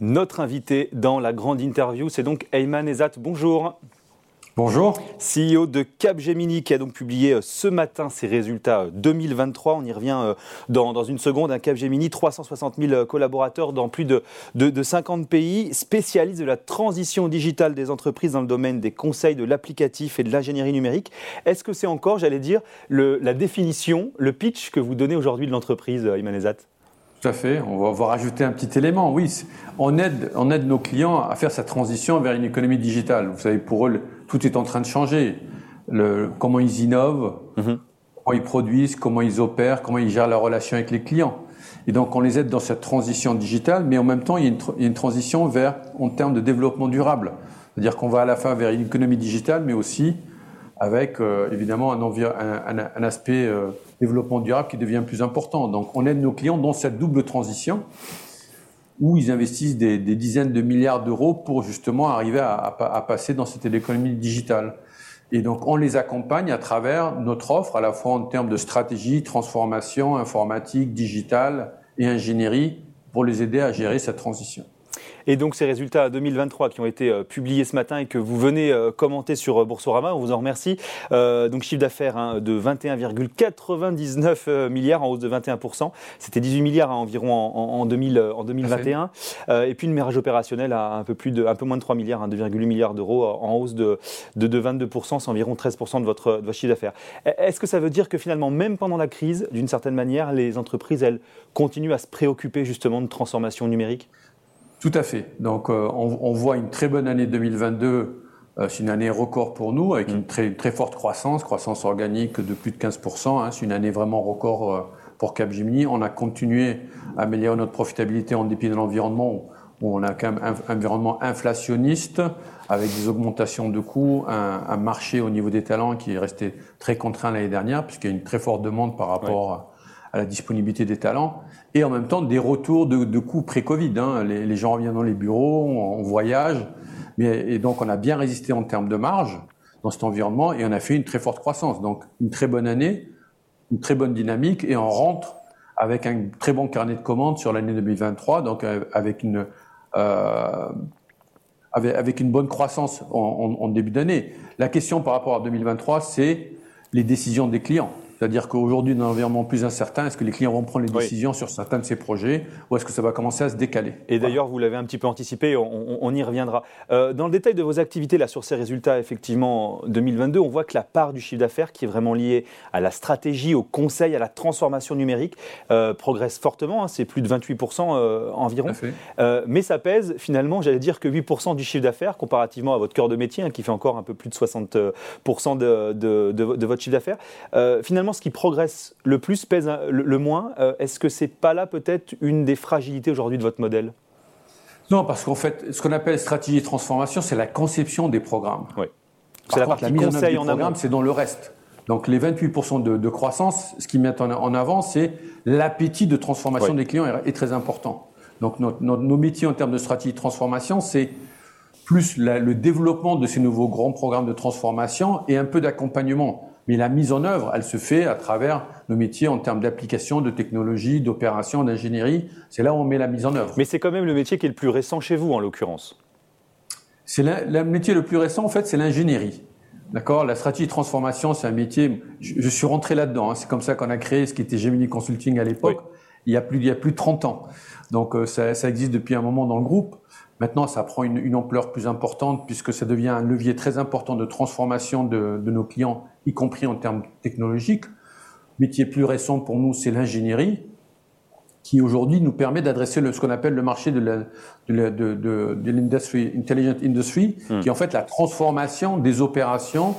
Notre invité dans la grande interview, c'est donc Ayman Ezat. Bonjour. Bonjour. CEO de Capgemini qui a donc publié euh, ce matin ses résultats 2023. Euh, On y revient euh, dans, une seconde. Un Capgemini, 360 000 collaborateurs dans plus de, 50 pays, spécialiste de la transition digitale des entreprises dans le domaine des conseils, de l'applicatif et de l'ingénierie numérique. Est-ce que c'est encore, j'allais dire, la définition, le pitch que vous donnez aujourd'hui de l'entreprise, Ayman Ezat? Tout à fait. On va, voir rajouter un petit élément. Oui, on aide, on aide nos clients à faire sa transition vers une économie digitale. Vous savez, pour eux, tout est en train de changer. Le, comment ils innovent, mhm. comment ils produisent, comment ils opèrent, comment ils gèrent la relation avec les clients. Et donc, on les aide dans cette transition digitale, mais en même temps, il y a une, il y a une transition vers, en termes de développement durable. C'est-à-dire qu'on va à la fois vers une économie digitale, mais aussi avec euh, évidemment un, un, un aspect euh, développement durable qui devient plus important. Donc on aide nos clients dans cette double transition où ils investissent des, des dizaines de milliards d'euros pour justement arriver à, à, passer dans cette économie digitale. Et donc on les accompagne à travers notre offre, à la fois en termes de stratégie, transformation, informatique, digitale et ingénierie, pour les aider à gérer cette transition. Et donc ces résultats 2023 qui ont été euh, publiés ce matin et que vous venez euh, commenter sur euh, Boursorama, on vous en remercie. donc chiffre d'affaires hein, de 21,99 milliards en hausse de 21%. C'était 18 milliards hein, environ en, 2021. et puis une marge opérationnelle à un peu, plus de, un peu moins de 3 milliards, 2,8 hein, milliards d'euros en hausse de, de, 22%, c'est environ 13% de votre, de votre chiffre d'affaires. Est-ce que ça veut dire que finalement, même pendant la crise, d'une certaine manière, les entreprises, elles, continuent à se préoccuper justement de transformation numérique? Tout à fait. Donc, euh, on, on, voit une très bonne année 2022. Euh, c'est une année record pour nous, avec une très, très forte croissance, croissance organique de plus de 15%. Hein, c'est une année vraiment record euh, pour Capgemini. On a continué à améliorer notre profitabilité en dépit de l'environnement où on a quand même un environnement inflationniste avec des augmentations de coûts, un, un, marché au niveau des talents qui est resté très contraint l'année dernière puisqu'il y a une très forte demande par rapport à la disponibilité des talents, et en même temps des retours de, coûts pré-Covid. Hein. Les, gens reviennent dans les bureaux, on, voyage, et donc on a bien résisté en termes de marge dans cet environnement, et on a fait une très forte croissance. Donc une très bonne année, une très bonne dynamique, et on rentre avec un très bon carnet de commandes sur l'année 2023, donc euh, avec une euh, avec, une bonne croissance en début d'année. La question par rapport à 2023, c'est les décisions des clients. C'est-à-dire qu'aujourd'hui, dans un environnement plus incertain, est-ce que les clients vont prendre les décisions sur certains de ces projets ou est-ce que ça va commencer à se décaler? Et d'ailleurs, vous l'avez un petit peu anticipé, on, y reviendra. Euh, dans le détail de vos activités, là, sur ces résultats, effectivement, 2022, on voit que la part du chiffre d'affaires qui est vraiment liée à la stratégie, au conseil, à la transformation numérique, euh, progresse fortement. Hein, c'est plus de 28% euh, environ. mais ça pèse, finalement, j'allais dire que 8% du chiffre d'affaires, comparativement à votre cœur de métier, hein, qui fait encore un peu plus de 60% de, de, de, votre chiffre d'affaires. finalement, ce qui progresse le plus pèse le, moins. Euh, est-ce que c'est pas là peut-être une des fragilités aujourd'hui de votre modèle? Non, parce qu'en fait, ce qu'on appelle stratégie de transformation, c'est la conception des programmes. Oui. C'est la partie la mise conseil en, programme, c'est dans le reste. Donc les 28% de, croissance, ce qui met en, avant, c'est l'appétit de transformation des clients est, très important. Donc nos métiers en termes de stratégie de transformation, c'est plus le développement de ces nouveaux grands programmes de transformation et un peu d'accompagnement. Mais la mise en œuvre, elle se fait à travers nos métiers en termes d'application, de technologie, d'opération, d'ingénierie. C'est là où on met la mise en œuvre. Mais c'est quand même le métier qui est le plus récent chez vous, en l'occurrence. C'est le métier le plus récent, en fait, c'est l'ingénierie. D'accord? La stratégie de transformation, c'est un métier. Je, suis rentré là-dedans. Hein. C'est comme ça qu'on a créé ce qui était Gemini Consulting à l'époque. Il y a plus, il y a plus de 30 ans. Donc euh, ça, ça, existe depuis un moment dans le groupe. Maintenant, ça prend une, une, ampleur plus importante puisque ça devient un levier très important de transformation de, de nos clients, y compris en termes technologiques. Métier plus récent pour nous, c'est l'ingénierie, qui aujourd'hui nous permet d'adresser ce qu'on appelle le marché de l'industrie, intelligent industry, hmm. qui est en fait la transformation des opérations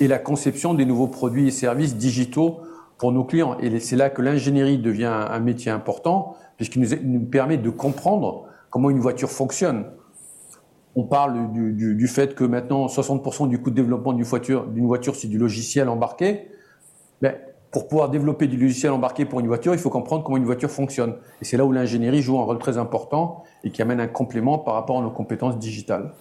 et la conception des nouveaux produits et services digitaux pour nos clients. Et c'est là que l'ingénierie devient un métier important, puisqu'il nous, nous permet de comprendre comment une voiture fonctionne. On parle du, fait que maintenant 60% du coût de développement d'une voiture, d'une voiture, c'est du logiciel embarqué. Mais pour pouvoir développer du logiciel embarqué pour une voiture, il faut comprendre comment une voiture fonctionne. Et c'est là où l'ingénierie joue un rôle très important. et qui amène un complément par rapport à nos compétences digitales.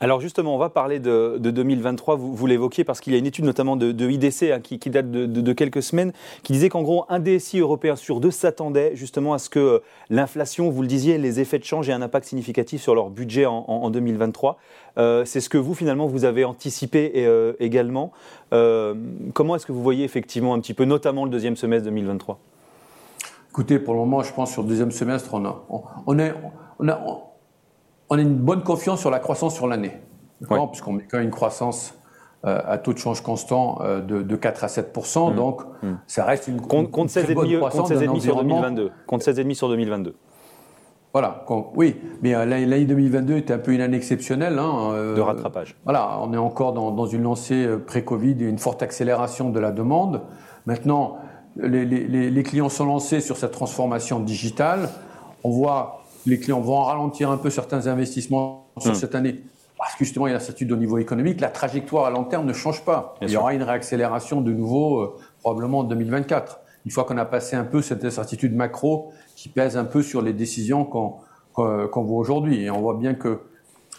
Alors justement, on va parler de, 2023, vous, l'évoquiez, parce qu'il y a une étude notamment de, IDC hein, qui, date de, quelques semaines, qui disait qu'en gros, un DSI européen sur deux s'attendait justement à ce que l'inflation, vous le disiez, les effets de change aient un impact significatif sur leur budget en, 2023. Euh, c'est ce que vous, finalement, vous avez anticipé euh, également. Euh, comment est-ce que vous voyez effectivement un petit peu, notamment le deuxième semestre 2023 Écoutez, pour le moment, je pense sur le deuxième semestre, on a, on, on a, on a une bonne confiance sur la croissance sur l'année. Puisqu'on met quand même une croissance euh, à taux de change constant euh, de, 4 à 7 mmh. Donc, mmh. ça reste une, compte, compte 16,5 sur 2022. Compte 16,5 sur 2022. Voilà, oui, mais euh, l'année 2022 était un peu une année exceptionnelle. Hein, de rattrapage. Voilà, on est encore dans, une lancée pré-Covid et une forte accélération de la demande. Maintenant, les, les clients sont lancés sur cette transformation digitale. On voit les clients vont ralentir un peu certains investissements sur hmm. cette année parce que justement il y a l'incertitude au niveau économique. La trajectoire à long terme ne change pas. il y aura une réaccélération de nouveau euh, probablement en 2024. Une fois qu'on a passé un peu cette incertitude macro qui pèse un peu sur les décisions qu'on voit aujourd'hui. Et on voit bien que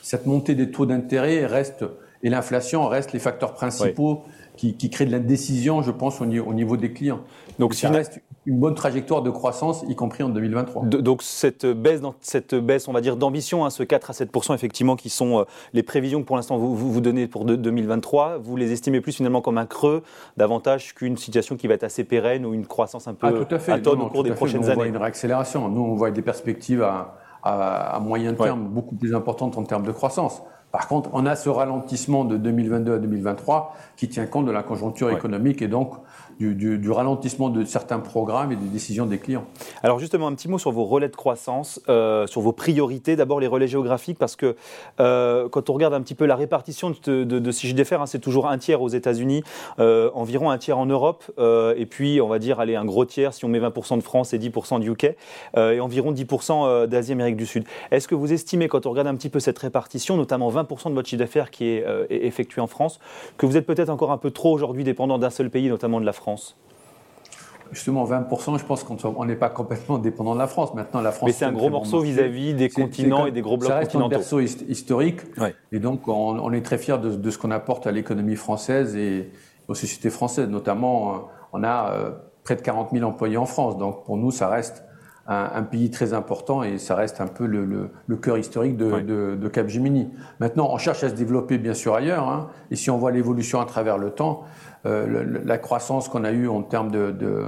cette montée des taux d'intérêt reste et l'inflation reste les facteurs principaux qui, qui créent de l'indécision, je pense, au niveau, des clients. Donc, ça reste une bonne trajectoire de croissance, y compris en 2023. donc cette baisse, cette baisse, on va dire d'ambition, hein, ce 4 à 7 effectivement, qui sont euh, les prévisions que pour l'instant vous, vous, donnez pour 2023, vous les estimez plus finalement comme un creux, davantage qu'une situation qui va être assez pérenne ou une croissance un peu ah, tout à, fait. au cours des prochaines nous, années. On voit une réaccélération. Nous, on voit des perspectives à, à, moyen terme beaucoup plus importantes en termes de croissance. Par contre, on a ce ralentissement de 2022 à 2023 qui tient compte de la conjoncture économique et donc du, ralentissement de certains programmes et des décisions des clients. Alors justement, un petit mot sur vos relais de croissance, euh, sur vos priorités. D'abord les relais géographiques, parce que euh, quand on regarde un petit peu la répartition de, de, de hein, c'est toujours un tiers aux États-Unis, euh, environ un tiers en Europe, et puis on va dire allez, un gros tiers si on met 20% de France et 10% du UK, et environ 10% d'Asie, Amérique du Sud. Est-ce que vous estimez, quand on regarde un petit peu cette répartition, notamment 20% de votre chiffre d'affaires qui est effectué en France, que vous êtes peut-être encore un peu trop aujourd'hui dépendant d'un seul pays, notamment de la France Justement, 20%, je pense qu'on n'est pas complètement dépendant de la France. Maintenant, la France. Mais c'est un gros morceau vis-à-vis des continents et des gros blocs continentaux. Ça reste un berceau historique. Et donc, on, est très fiers de, ce qu'on apporte à l'économie française et aux sociétés françaises. Notamment, euh, on a euh, près de 40 000 employés en France. Donc, pour nous, ça reste un, pays très important et ça reste un peu le, cœur historique de, de, Capgemini. Maintenant, on cherche à se développer, bien sûr, ailleurs. Hein. Et si on voit l'évolution à travers le temps, euh, la croissance qu'on a eue en termes de,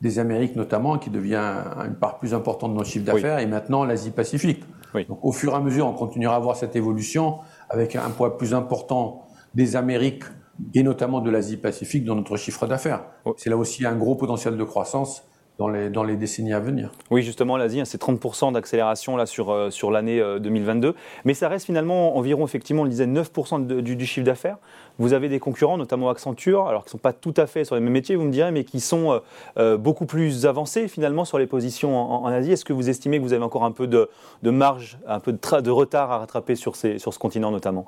des Amériques notamment, qui devient une part plus importante de nos chiffres d'affaires, et maintenant l'Asie-Pacifique. au fur et à mesure, on continuera à voir cette évolution avec un poids plus important des Amériques et notamment de l'Asie-Pacifique dans notre chiffre d'affaires. C'est là aussi un gros potentiel de croissance dans les, dans les décennies à venir. Oui, justement, l'Asie, hein, c'est 30% d'accélération là sur, euh, sur l'année 2022. Euh, Mais ça reste finalement environ, effectivement, on le disait, 9% du, chiffre d'affaires. Vous avez des concurrents, notamment Accenture, alors qui ne sont pas tout à fait sur les mêmes métiers, vous me direz, mais qui sont euh, beaucoup plus avancés finalement sur les positions en, Asie. Est-ce que vous estimez que vous avez encore un peu de, de marge, un peu de, de, retard à rattraper sur, ces, sur ce continent notamment?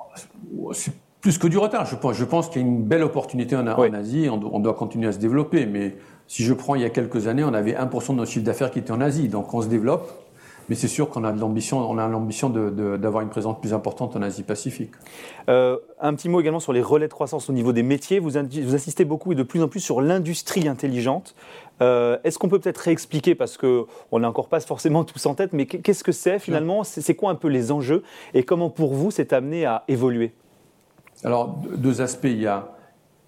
Plus que du retard. Je pense, je pense qu'il y a une belle opportunité en, en Asie. On, on doit continuer à se développer, mais si je prends il y a quelques années, on avait 1% de notre chiffre d'affaires qui était en Asie. Donc on se développe, mais c'est sûr qu'on a l'ambition, on a l'ambition d'avoir une présence plus importante en Asie-Pacifique. Euh, un petit mot également sur les relais de croissance au niveau des métiers. Vous, vous insistez beaucoup et de plus en plus sur l'industrie intelligente. Euh, est-ce qu'on peut peut-être réexpliquer, parce qu'on n'a encore pas forcément tous en tête, mais qu'est-ce que c'est finalement? C'est quoi un peu les enjeux? Et comment pour vous c'est amené à évoluer? Alors, deux aspects. Il y a,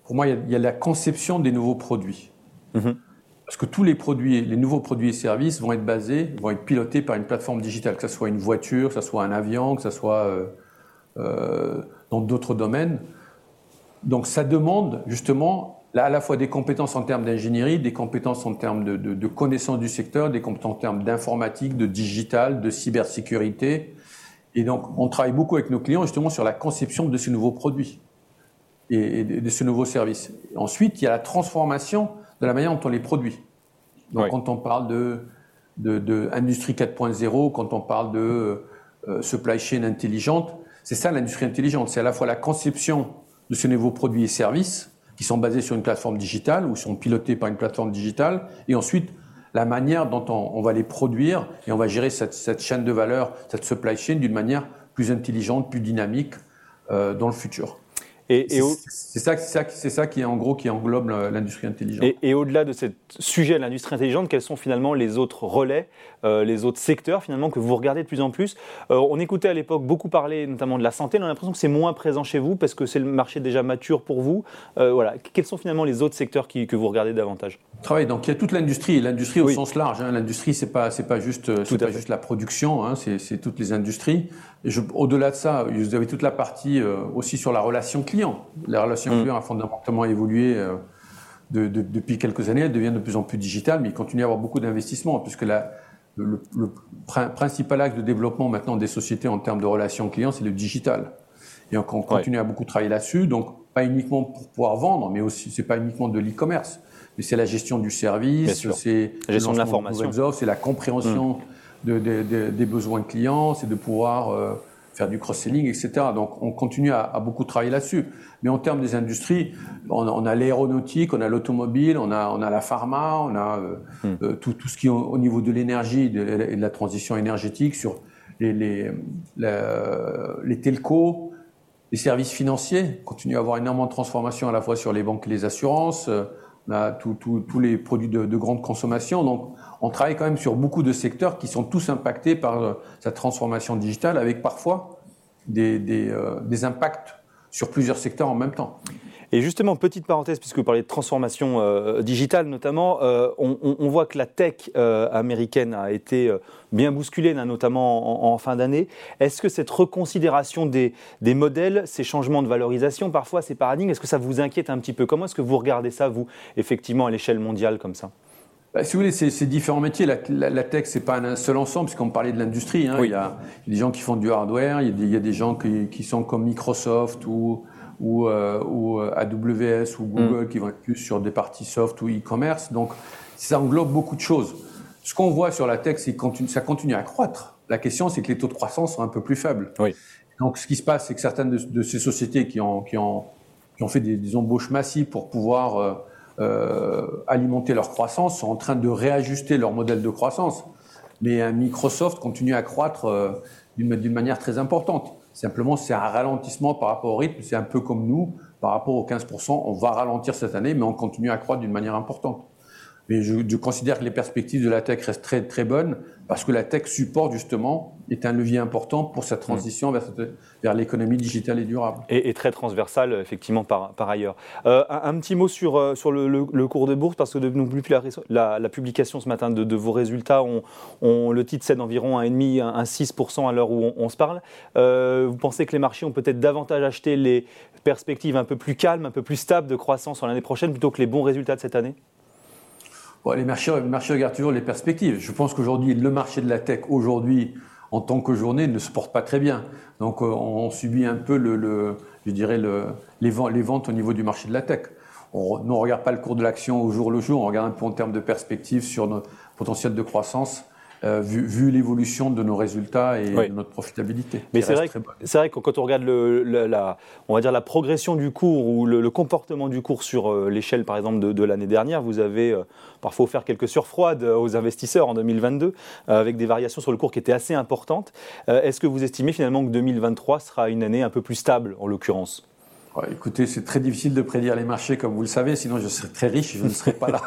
pour moi, il y a la conception des nouveaux produits. Mhm. Parce que tous les produits, les nouveaux produits et services vont être basés, vont être pilotés par une plateforme digitale, que ce soit une voiture, que ce soit un avion, que ce soit euh, euh, dans d'autres domaines. Donc ça demande justement à la fois des compétences en termes d'ingénierie, des compétences en termes de, de, connaissance du secteur, des compétences en termes d'informatique, de digital, de cybersécurité. Et donc on travaille beaucoup avec nos clients justement sur la conception de ces nouveaux produits et, de ces nouveaux services. Ensuite, il y a la transformation de la manière dont on les produit. Donc, quand on parle de, de, industrie 4.0, quand on parle de euh, supply chain intelligente, c'est ça l'industrie intelligente. C'est à la fois la conception de ces nouveaux produits et services qui sont basés sur une plateforme digitale ou sont pilotés par une plateforme digitale, et ensuite la manière dont on, va les produire et on va gérer cette, chaîne de valeur, cette supply chain d'une manière plus intelligente, plus dynamique euh, dans le futur. Et, c'est ça, c'est ça, qui en gros qui englobe l'industrie intelligente. Et, au-delà de ce sujet de l'industrie intelligente, quels sont finalement les autres relais, euh, les autres secteurs finalement que vous regardez de plus en plus? Euh, On écoutait à l'époque beaucoup parler notamment de la santé. On a l'impression que c'est moins présent chez vous parce que c'est le marché déjà mature pour vous. Euh, voilà. Quels sont finalement les autres secteurs qui, que vous regardez davantage? Travail. Donc il y a toute l'industrie, l'industrie au sens large. Hein. L'industrie c'est pas c'est pas juste pas juste la production, hein. c'est toutes les industries. Au-delà de ça, vous avez toute la partie aussi sur la relation client. La relation mm. client a fondamentalement évolué euh, depuis quelques années. Elle devient de plus en plus digitale, mais il continue à y avoir beaucoup d'investissements, puisque la, le, principal axe de développement maintenant des sociétés en termes de relations clients, c'est le digital. Et on, continue à beaucoup travailler là-dessus. Donc, pas uniquement pour pouvoir vendre, mais aussi, c'est pas uniquement de l'e-commerce, mais c'est la gestion du service, c'est la gestion de l'information, c'est la compréhension mm. des besoins clients, c'est de pouvoir euh, faire du cross-selling, etc. Donc on continue à, beaucoup travailler là-dessus. Mais en termes des industries, on, a l'aéronautique, on a l'automobile, on a, on a la pharma, on a euh, hmm. euh, tout, tout, ce qui est au, niveau de l'énergie et de, la transition énergétique, sur les, les, les telcos, les services financiers, on continue à avoir énormément de transformations à la fois sur les banques et les assurances, euh, a tous les produits de, de grande consommation. Donc on travaille quand même sur beaucoup de secteurs qui sont tous impactés par euh, cette transformation digitale, avec parfois des, des, euh, des, impacts sur plusieurs secteurs en même temps. Et justement, petite parenthèse, puisque vous parlez de transformation euh, digitale notamment, on, on, voit que la tech américaine a été bien bousculée, notamment en, fin d'année. Est-ce que cette reconsidération des, modèles, ces changements de valorisation, parfois ces paradigmes, est-ce que ça vous inquiète un petit peu? Comment est-ce que vous regardez ça, vous, effectivement, à l'échelle mondiale comme ça? Bah, si vous voulez, c'est différents métiers. La, la, la tech, c'est pas un seul ensemble, puisqu'on parlait de l'industrie. Hein. Il, y a des gens qui font du hardware, il y a des, il y a des gens qui, qui, sont comme Microsoft ou, ou, euh, ou euh, AWS ou Google mm. qui vont être plus sur des parties soft ou e-commerce. Donc, ça englobe beaucoup de choses. Ce qu'on voit sur la tech, c'est que ça continue à croître. La question, c'est que les taux de croissance sont un peu plus faibles. Oui. Donc, ce qui se passe, c'est que certaines de, de, ces sociétés qui ont, qui ont, qui ont fait des, des embauches massives pour pouvoir euh, alimenter leur croissance, sont en train de réajuster leur modèle de croissance. Mais Microsoft continue à croître euh, d'une manière très importante. Simplement, c'est un ralentissement par rapport au rythme. C'est un peu comme nous, par rapport aux 15%. On va ralentir cette année, mais on continue à croître d'une manière importante. Mais je, considère que les perspectives de la tech restent très très bonnes parce que la tech support justement est un levier important pour cette transition vers, vers l'économie digitale et durable. Et, très transversale effectivement par, ailleurs. Euh, un, petit mot sur, euh, sur le, cours de bourse parce que depuis la, la, publication ce matin de, vos résultats, on, le titre cède environ 1,5 un 6% à l'heure où on, se parle. Euh, vous pensez que les marchés ont peut-être davantage acheté les perspectives un peu plus calmes, un peu plus stables de croissance en l'année prochaine plutôt que les bons résultats de cette année? Les marchés, les regardent toujours les perspectives. Je pense qu'aujourd'hui, le marché de la tech, aujourd'hui, en tant que journée, ne se porte pas très bien. Donc, euh, on subit un peu, le, je dirais, le, les, ventes au niveau du marché de la tech. On ne regarde pas le cours de l'action au jour le jour, on regarde un peu en termes de perspectives sur notre potentiel de croissance. Euh, vu, l'évolution de nos résultats et de notre profitabilité. Mais c'est vrai, c'est vrai que quand on regarde le, la, on va dire la progression du cours ou le, comportement du cours sur euh, l'échelle, par exemple, de, l'année dernière, vous avez euh, parfois offert quelques surfroides aux investisseurs en 2022, avec des variations sur le cours qui étaient assez importantes. Est-ce que vous estimez finalement que 2023 sera une année un peu plus stable, en l'occurrence? Écoutez, c'est très difficile de prédire les marchés, comme vous le savez, sinon je serais très riche, je ne serais pas là.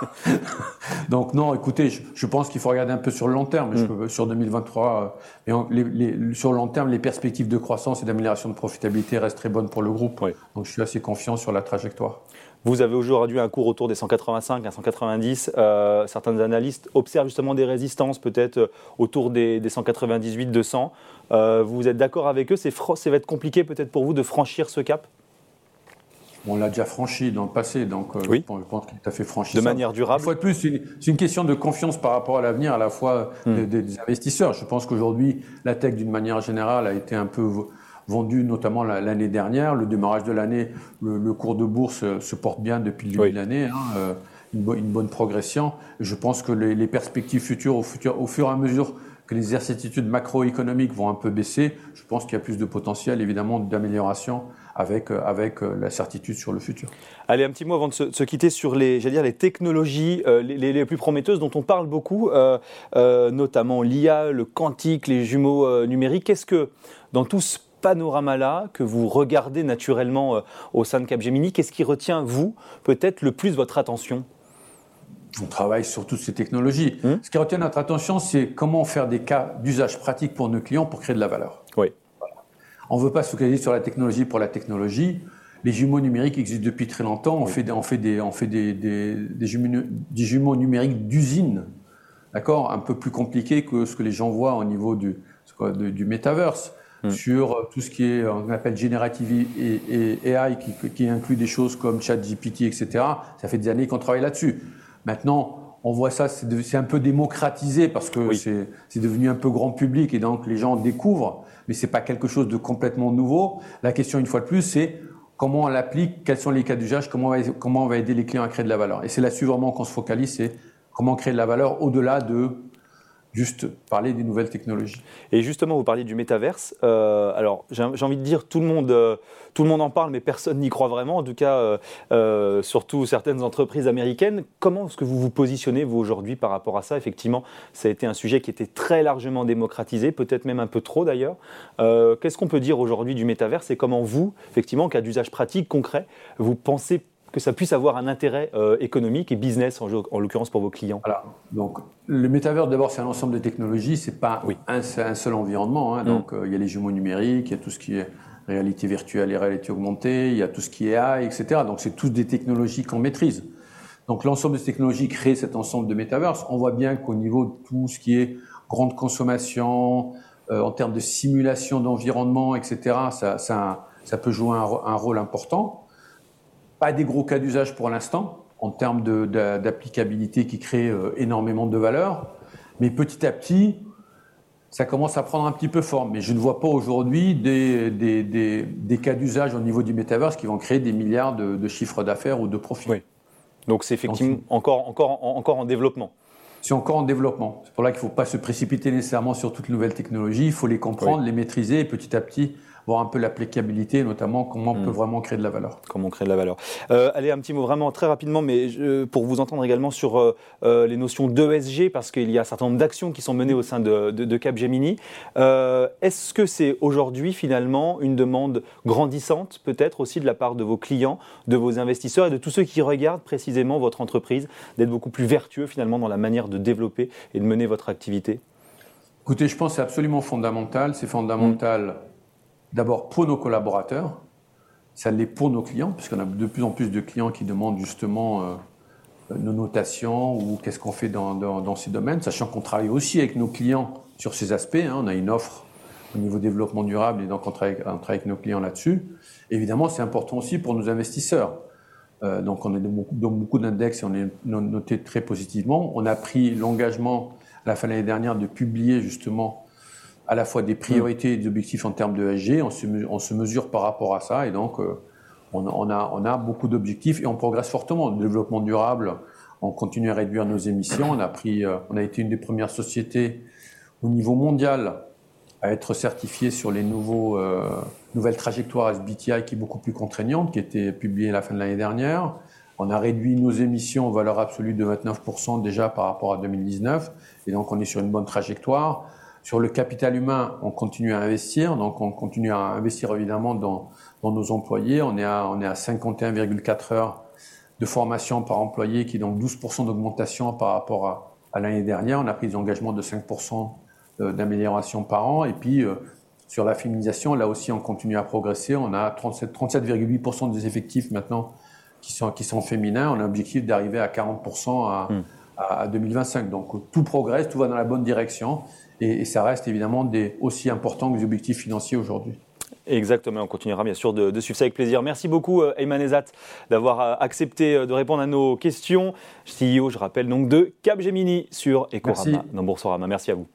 Donc non, écoutez, je, pense qu'il faut regarder un peu sur le long terme, mm. sur 2023. Euh, les, sur le long terme, les perspectives de croissance et d'amélioration de profitabilité restent très bonnes pour le groupe. Donc je suis assez confiant sur la trajectoire. Vous avez aujourd'hui un cours autour des 185 à 190. Euh, certains analystes observent justement des résistances peut-être euh, autour des, 198-200. vous êtes d'accord avec eux? C'est Ça va être compliqué peut-être pour vous de franchir ce cap? On l'a déjà franchi dans le passé, donc euh, oui. je pense qu'il a fait franchi. De manière durable. Une fois de plus, c'est une, question de confiance par rapport à l'avenir, à la fois hmm. des, investisseurs. Je pense qu'aujourd'hui, la tech, d'une manière générale, a été un peu vendue, notamment l'année dernière. Le démarrage de l'année, le, cours de bourse euh, se porte bien depuis le début de l'année. Hein, euh, une, bonne progression. Je pense que les, perspectives futures, au, futur, au fur et à mesure que les incertitudes macroéconomiques vont un peu baisser, je pense qu'il y a plus de potentiel évidemment d'amélioration avec, euh, avec euh, la certitude sur le futur. Allez, un petit mot avant de se, quitter sur les, dire, les technologies euh, les, plus prometteuses dont on parle beaucoup, notamment l'IA, le quantique, les jumeaux numériques. Qu'est-ce que, dans tout ce panorama-là que vous regardez naturellement au sein de Capgemini, qu'est-ce qui retient, vous, peut-être le plus votre attention? On travaille sur toutes ces technologies. Hum. Ce qui retient notre attention, c'est comment faire des cas d'usage pratique pour nos clients pour créer de la valeur. Oui. On ne veut pas se focaliser sur la technologie pour la technologie. Les jumeaux numériques existent depuis très longtemps. On fait, on fait des, on fait des, des, des, jumeaux, des jumeaux, numériques d'usine, d'accord, un peu plus compliqué que ce que les gens voient au niveau du, du metaverse. Hmm. Sur tout ce qui est, on appelle générative et, AI, qui, qui, inclut des choses comme ChatGPT, etc. Ça fait des années qu'on travaille là-dessus. Maintenant, on voit ça, c'est un peu démocratisé parce que c'est devenu un peu grand public et donc les gens découvrent mais c'est pas quelque chose de complètement nouveau. La question, une fois de plus, c'est comment on l'applique, quels sont les cas d'usage, comment, on va, comment on va aider les clients à créer de la valeur. Et c'est là-dessus vraiment qu'on se focalise, c'est comment créer de la valeur au-delà de juste parler des nouvelles technologies. Et justement, vous parliez du métaverse. Euh, alors, j'ai envie de dire, tout le, monde, euh, tout le monde en parle, mais personne n'y croit vraiment. En tout cas, euh, surtout certaines entreprises américaines. Comment est-ce que vous vous positionnez, vous, aujourd'hui, par rapport à ça? Effectivement, ça a été un sujet qui était très largement démocratisé, peut-être même un peu trop d'ailleurs. Qu'est-ce qu'on peut dire aujourd'hui du métaverse? Et comment vous, effectivement, cas d'usage pratique, concret, vous pensez que ça puisse avoir un intérêt euh, économique et business, en, en l'occurrence pour vos clients Alors, donc, le métavers, d'abord, c'est un ensemble de technologies, c'est pas un, seul environnement. Hein. Mm. Donc, euh, il y a les jumeaux numériques, il y a tout ce qui est réalité virtuelle et réalité augmentée, il y a tout ce qui est AI, etc. Donc, c'est toutes des technologies qu'on maîtrise. Donc, l'ensemble de ces technologies crée cet ensemble de métavers. On voit bien qu'au niveau de tout ce qui est grande consommation, euh, en termes de simulation d'environnement, etc., ça, ça, ça peut jouer un, un rôle important. Pas des gros cas d'usage pour l'instant, en termes d'applicabilité qui crée euh, énormément de valeur. Mais petit à petit, ça commence à prendre un petit peu forme. Mais je ne vois pas aujourd'hui des, des, des, des, cas d'usage au niveau du metaverse qui vont créer des milliards de, de chiffres d'affaires ou de profits. Oui. Donc c'est effectivement encore, encore, encore en développement. C'est encore en développement. C'est pour là qu'il ne faut pas se précipiter nécessairement sur toutes les nouvelles technologies. Il faut les comprendre, les maîtriser et petit à petit voir un peu l'applicabilité, notamment comment on peut hmm. vraiment créer de la valeur. Comment créer de la valeur. Euh, allez, un petit mot vraiment très rapidement, mais pour vous entendre également sur euh, euh, les notions d'ESG, parce qu'il y a un certain nombre d'actions qui sont menées au sein de, de, Capgemini. Est-ce que c'est aujourd'hui finalement une demande grandissante, peut-être aussi de la part de vos clients, de vos investisseurs et de tous ceux qui regardent précisément votre entreprise, d'être beaucoup plus vertueux finalement dans la manière de développer et de mener votre activité? Écoutez, je pense que c'est absolument fondamental. C'est fondamental D'abord pour nos collaborateurs, ça l'est pour nos clients, puisqu'on a de plus en plus de clients qui demandent justement euh, nos notations ou qu'est-ce qu'on fait dans, ces domaines, sachant qu'on travaille aussi avec nos clients sur ces aspects. Hein. on a une offre au niveau développement durable et donc on travaille, avec nos clients là-dessus. Évidemment, c'est important aussi pour nos investisseurs. Euh, donc on est dans beaucoup, d'index et on est noté très positivement. On a pris l'engagement à la fin de l'année dernière de publier justement à la fois des priorités et des objectifs en termes de SG. On se, on se mesure par rapport à ça et donc euh, on, on, a, on a beaucoup d'objectifs et on progresse fortement. Le développement durable, on continue à réduire nos émissions. On a, pris, euh, on a été une des premières sociétés au niveau mondial à être certifié sur les nouveaux, euh, nouvelles trajectoires SBTI qui est beaucoup plus contraignante, qui était publiée à la fin de l'année dernière. On a réduit nos émissions en valeur absolue de 29% déjà par rapport à 2019, et donc on est sur une bonne trajectoire. Sur le capital humain, on continue à investir, donc on continue à investir évidemment dans, nos employés. On est à, on est à 51,4 heures de formation par employé, qui est donc 12% d'augmentation par rapport à, l'année dernière. On a pris des engagements de 5% euh, d'amélioration par an. Et puis, euh, sur la féminisation, là aussi, on continue à progresser. On a 37,8% des effectifs maintenant qui sont, qui sont féminins. On a l'objectif d'arriver à 40% à, hmm. À, à 2025. Donc, tout progresse, tout va dans la bonne direction et, ça reste évidemment des, aussi important que les objectifs financiers aujourd'hui. Exactement, on continuera bien sûr de, suivre ça avec plaisir. Merci beaucoup euh, Ayman Ezat d'avoir euh, accepté euh, de répondre à nos questions. CEO, je rappelle donc, de Capgemini sur Ecorama dans Boursorama. Merci à vous.